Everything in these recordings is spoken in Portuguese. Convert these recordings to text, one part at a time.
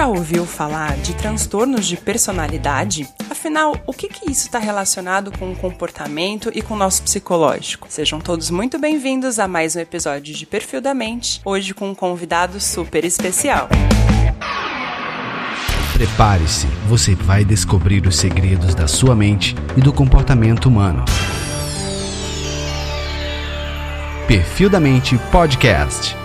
já ouviu falar de transtornos de personalidade? Afinal, o que, que isso está relacionado com o comportamento e com o nosso psicológico? Sejam todos muito bem-vindos a mais um episódio de Perfil da Mente, hoje com um convidado super especial. Prepare-se, você vai descobrir os segredos da sua mente e do comportamento humano. Perfil da Mente Podcast.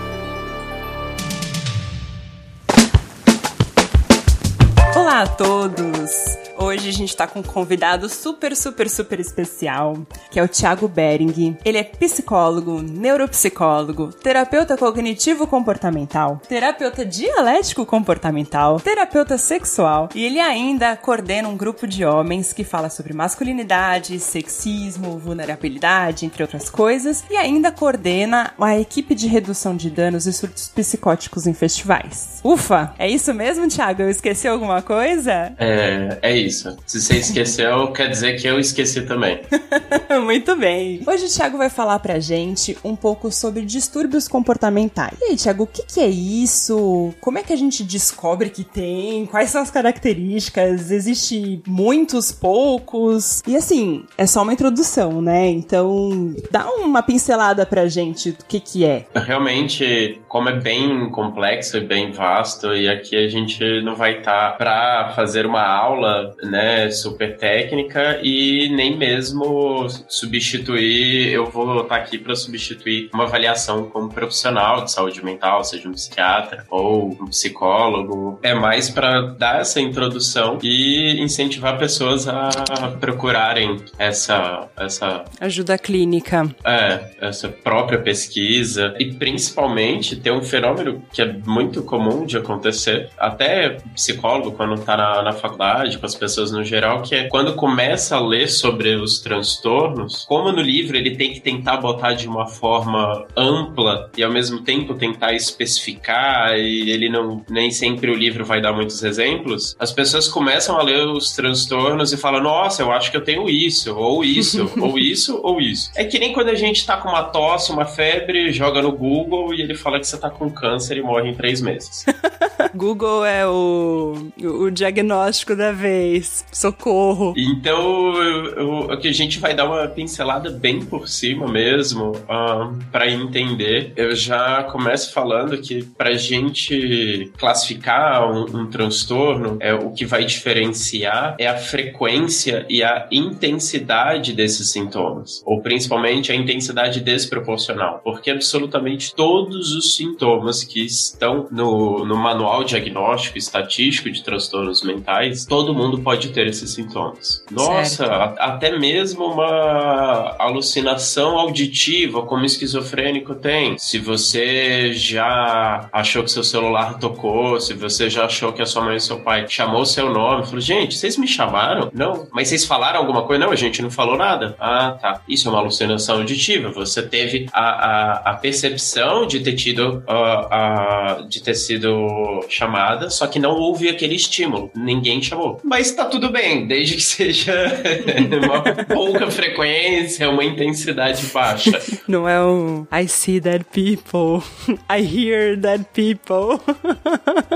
Olá a todos! Hoje a gente está com um convidado super, super, super especial, que é o Thiago Bering. Ele é psicólogo, neuropsicólogo, terapeuta cognitivo comportamental, terapeuta dialético comportamental, terapeuta sexual e ele ainda coordena um grupo de homens que fala sobre masculinidade, sexismo, vulnerabilidade, entre outras coisas, e ainda coordena uma equipe de redução de danos e surtos psicóticos em festivais. Ufa! É isso mesmo, Thiago? Eu esqueci alguma coisa? É, é isso isso. Se você esqueceu, quer dizer que eu esqueci também. Muito bem. Hoje o Thiago vai falar pra gente um pouco sobre distúrbios comportamentais. E aí, Thiago, o que, que é isso? Como é que a gente descobre que tem? Quais são as características? Existe muitos, poucos? E assim, é só uma introdução, né? Então, dá uma pincelada pra gente do que que é. Realmente, como é bem complexo e bem vasto, e aqui a gente não vai estar tá pra fazer uma aula né, super técnica e nem mesmo substituir, eu vou estar aqui para substituir uma avaliação como profissional de saúde mental, seja um psiquiatra ou um psicólogo. É mais para dar essa introdução e incentivar pessoas a procurarem essa essa ajuda clínica. É, essa própria pesquisa e principalmente ter um fenômeno que é muito comum de acontecer, até psicólogo quando está na, na faculdade com as pessoas pessoas no geral, que é quando começa a ler sobre os transtornos, como no livro ele tem que tentar botar de uma forma ampla e ao mesmo tempo tentar especificar e ele não nem sempre o livro vai dar muitos exemplos, as pessoas começam a ler os transtornos e falam: "Nossa, eu acho que eu tenho isso, ou isso, ou isso, ou isso". É que nem quando a gente tá com uma tosse, uma febre, joga no Google e ele fala que você tá com câncer e morre em três meses. Google é o, o diagnóstico da vez. Socorro. Então, aqui a gente vai dar uma pincelada bem por cima mesmo, para entender. Eu já começo falando que pra gente classificar um, um transtorno, é o que vai diferenciar é a frequência e a intensidade desses sintomas, ou principalmente a intensidade desproporcional, porque absolutamente todos os sintomas que estão no, no manual diagnóstico estatístico de transtornos mentais, todo mundo pode ter esses sintomas. Nossa, até mesmo uma alucinação auditiva, como esquizofrênico tem. Se você já achou que seu celular tocou, se você já achou que a sua mãe e seu pai chamou seu nome, falou, gente, vocês me chamaram? Não. Mas vocês falaram alguma coisa? Não, a gente não falou nada. Ah, tá. Isso é uma alucinação auditiva. Você teve a, a, a percepção de ter tido uh, de ter sido chamada, só que não houve aquele estímulo. Ninguém chamou. Mas tá tudo bem, desde que seja uma pouca frequência, uma intensidade baixa. Não é um I see dead people, I hear dead people.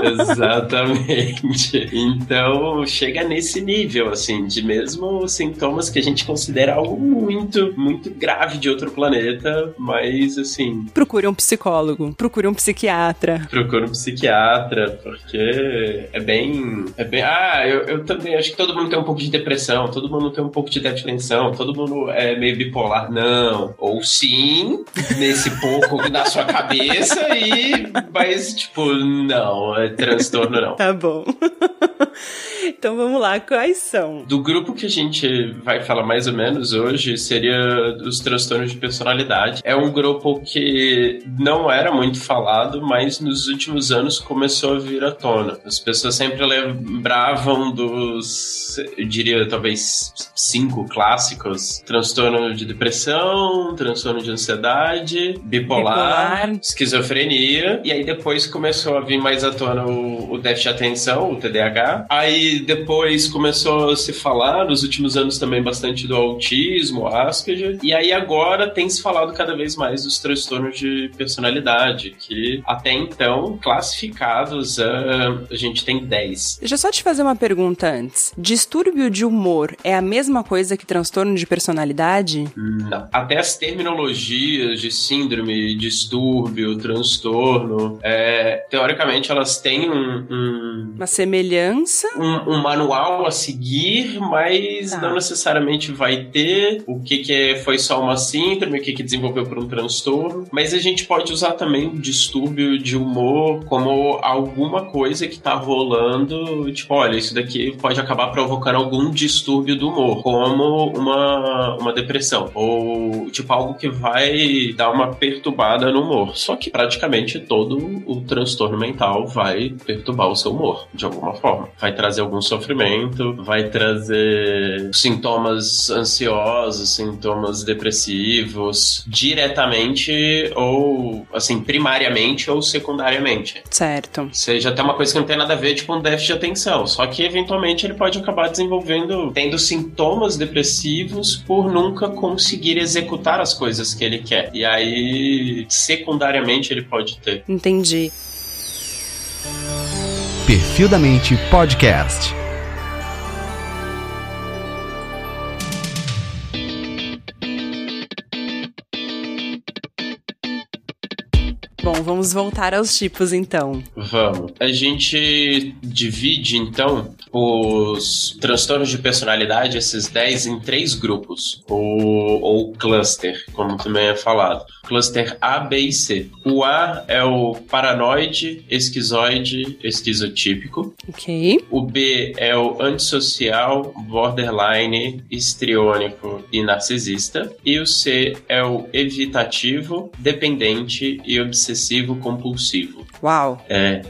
Exatamente. Então, chega nesse nível, assim, de mesmo sintomas que a gente considera algo muito, muito grave de outro planeta, mas, assim... Procure um psicólogo, procure um psiquiatra. Procure um psiquiatra, porque é bem... É bem... Ah, eu, eu também acho que todo mundo tem um pouco de depressão, todo mundo tem um pouco de tensão, todo mundo é meio bipolar. Não. Ou sim, nesse pouco na sua cabeça, e mas, tipo, não, é transtorno não. Tá bom. Então vamos lá, quais são? Do grupo que a gente vai falar mais ou menos hoje seria os transtornos de personalidade. É um grupo que não era muito falado, mas nos últimos anos começou a vir à tona. As pessoas sempre lembravam dos, eu diria, talvez cinco clássicos: transtorno de depressão, transtorno de ansiedade, bipolar, bipolar. esquizofrenia, e aí depois começou a vir mais à tona o, o déficit de atenção, o TDAH, Aí depois começou a se falar, nos últimos anos também, bastante do autismo, Asperger. E aí agora tem se falado cada vez mais dos transtornos de personalidade, que até então, classificados, uh, a gente tem 10. Deixa eu só te fazer uma pergunta antes. Distúrbio de humor é a mesma coisa que transtorno de personalidade? Não. Até as terminologias de síndrome, distúrbio, transtorno, é, teoricamente elas têm um, um uma semelhança, um, um, manual a seguir, mas tá. não necessariamente vai ter o que, que é, foi só uma síndrome, o que, que desenvolveu por um transtorno. Mas a gente pode usar também o distúrbio de humor como alguma coisa que tá rolando, tipo, olha, isso daqui pode acabar provocando algum distúrbio do humor, como uma, uma depressão, ou tipo algo que vai dar uma perturbada no humor. Só que praticamente todo o transtorno mental vai perturbar o seu humor, de alguma forma. Vai trazer algum sofrimento, vai trazer sintomas ansiosos, sintomas depressivos, diretamente ou, assim, primariamente ou secundariamente. Certo. Seja até uma coisa que não tem nada a ver, tipo um déficit de atenção. Só que, eventualmente, ele pode acabar desenvolvendo, tendo sintomas depressivos por nunca conseguir executar as coisas que ele quer. E aí, secundariamente, ele pode ter. Entendi. Perfil da Mente Podcast. Bom, vamos voltar aos tipos então. Vamos. A gente divide então os transtornos de personalidade, esses 10, em três grupos, ou, ou cluster, como também é falado. Cluster A, B e C. O A é o paranoide, esquizoide, esquizotípico. Ok. O B é o antissocial, borderline, histriônico e narcisista. E o C é o evitativo, dependente e obsessivo obsessivo compulsivo. Uau! É.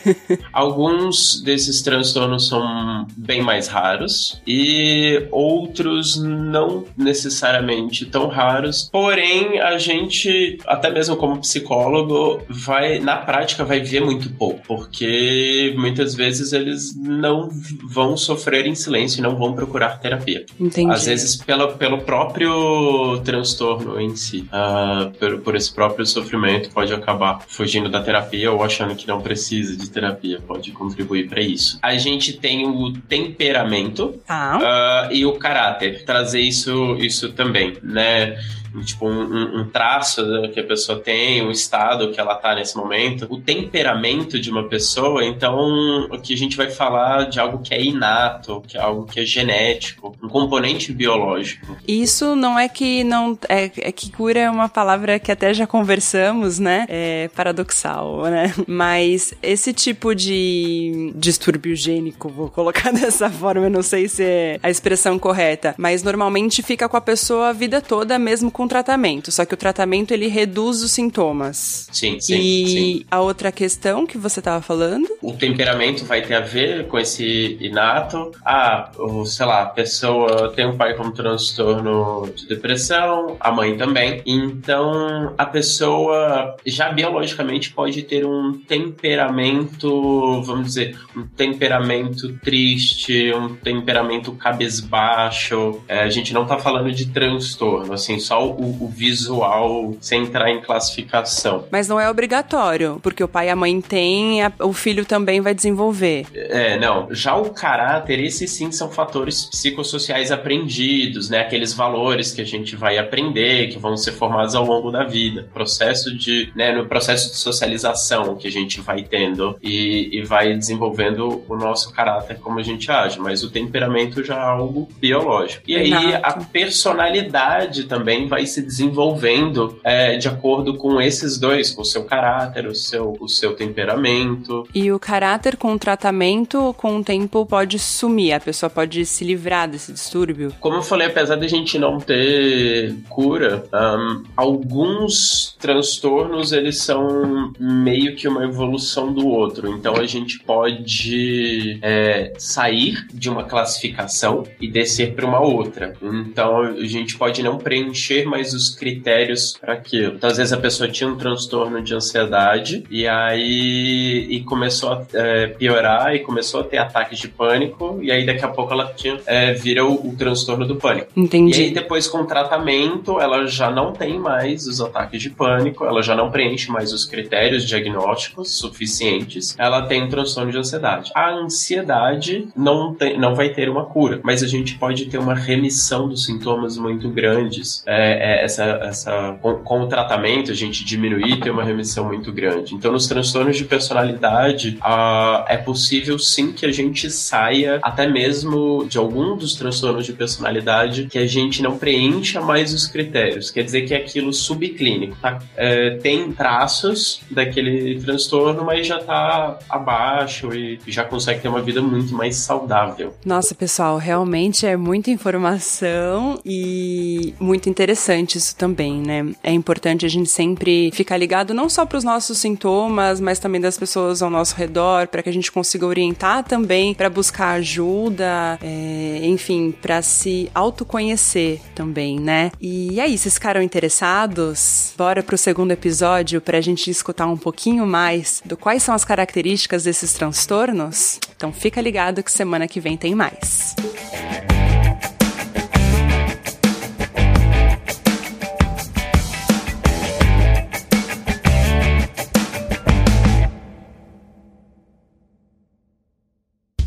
Alguns desses transtornos são bem mais raros e outros não necessariamente tão raros. Porém, a gente, até mesmo como psicólogo, vai na prática vai ver muito pouco, porque muitas vezes eles não vão sofrer em silêncio e não vão procurar terapia. Entendi. Às vezes pelo, pelo próprio transtorno em si, uh, por, por esse próprio sofrimento pode acabar fugindo da terapia ou achando que não precisa de terapia, pode contribuir para isso. A gente tem o temperamento ah. uh, e o caráter, trazer isso, isso também, né? tipo um, um, traço que a pessoa tem, o estado que ela tá nesse momento, o temperamento de uma pessoa, então aqui a gente vai falar de algo que é inato, que é algo que é genético, um componente biológico. Isso não é que não é, é que cura é uma palavra que até já conversamos, né? É paradoxal, né? Mas esse tipo de distúrbio gênico, vou colocar dessa forma, eu não sei se é a expressão correta, mas normalmente fica com a pessoa a vida toda mesmo com tratamento, só que o tratamento ele reduz os sintomas. Sim, sim. E sim. a outra questão que você estava falando? O temperamento vai ter a ver com esse inato. Ah, sei lá, a pessoa tem um pai com transtorno de depressão, a mãe também. Então, a pessoa já biologicamente pode ter um temperamento, vamos dizer, um temperamento triste, um temperamento cabisbaixo. É, a gente não tá falando de transtorno, assim, só o, o, visual sem entrar em classificação. Mas não é obrigatório, porque o pai e a mãe têm, a, o filho também vai desenvolver. É, não. Já o caráter, esses sim são fatores psicossociais aprendidos, né? Aqueles valores que a gente vai aprender, que vão ser formados ao longo da vida. Processo de, né, no processo de socialização que a gente vai tendo e, e vai desenvolvendo o nosso caráter como a gente age. Mas o temperamento já é algo biológico. E aí Exato. a personalidade também vai se desenvolvendo é, de acordo com esses dois, com o seu caráter, o seu, o seu temperamento. E o caráter com o tratamento, com o tempo, pode sumir, a pessoa pode se livrar desse distúrbio? Como eu falei, apesar de a gente não ter cura, um, alguns transtornos eles são meio que uma evolução do outro. Então a gente pode é, sair de uma classificação e descer para uma outra. Então a gente pode não preencher mais os critérios para aquilo. Então às vezes a pessoa tinha um transtorno de ansiedade e aí e começou a é, piorar e começou a ter ataques de pânico e aí daqui a pouco ela tinha é, vira o, o transtorno do pânico. Entendi. E aí depois com o tratamento ela já não tem mais os ataques de pânico, ela já não preenche mais os critérios diagnósticos suficientes, ela tem transtorno de ansiedade. A ansiedade não, tem, não vai ter uma cura, mas a gente pode ter uma remissão dos sintomas muito grandes. É, é, essa, essa, com, com, o tratamento, a gente diminuir ter uma remissão muito grande. Então, nos transtornos de personalidade, é possível sim que a gente saia até mesmo de algum dos transtornos de personalidade que a gente não preencha mais os critérios. Quer dizer que é aquilo subclínico, tá? É, tem traços daquele transtorno, mas já tá abaixo e já consegue ter uma vida muito mais saudável. Nossa, pessoal, realmente é muita informação e muito interessante isso também, né? É importante a gente sempre ficar ligado não só para os nossos sintomas, mas também das pessoas ao nosso redor, para que a gente consiga orientar também para buscar ajuda, é, enfim, para se autoconhecer também, né? E aí, vocês ficaram interessados? Bora pro segundo episódio para a gente escutar um pouquinho mais do quais são as características desses transtornos? Então fica ligado que semana que vem tem mais.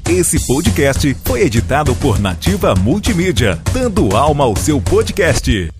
Esse podcast foi editado por Nativa Multimídia, dando alma ao seu podcast.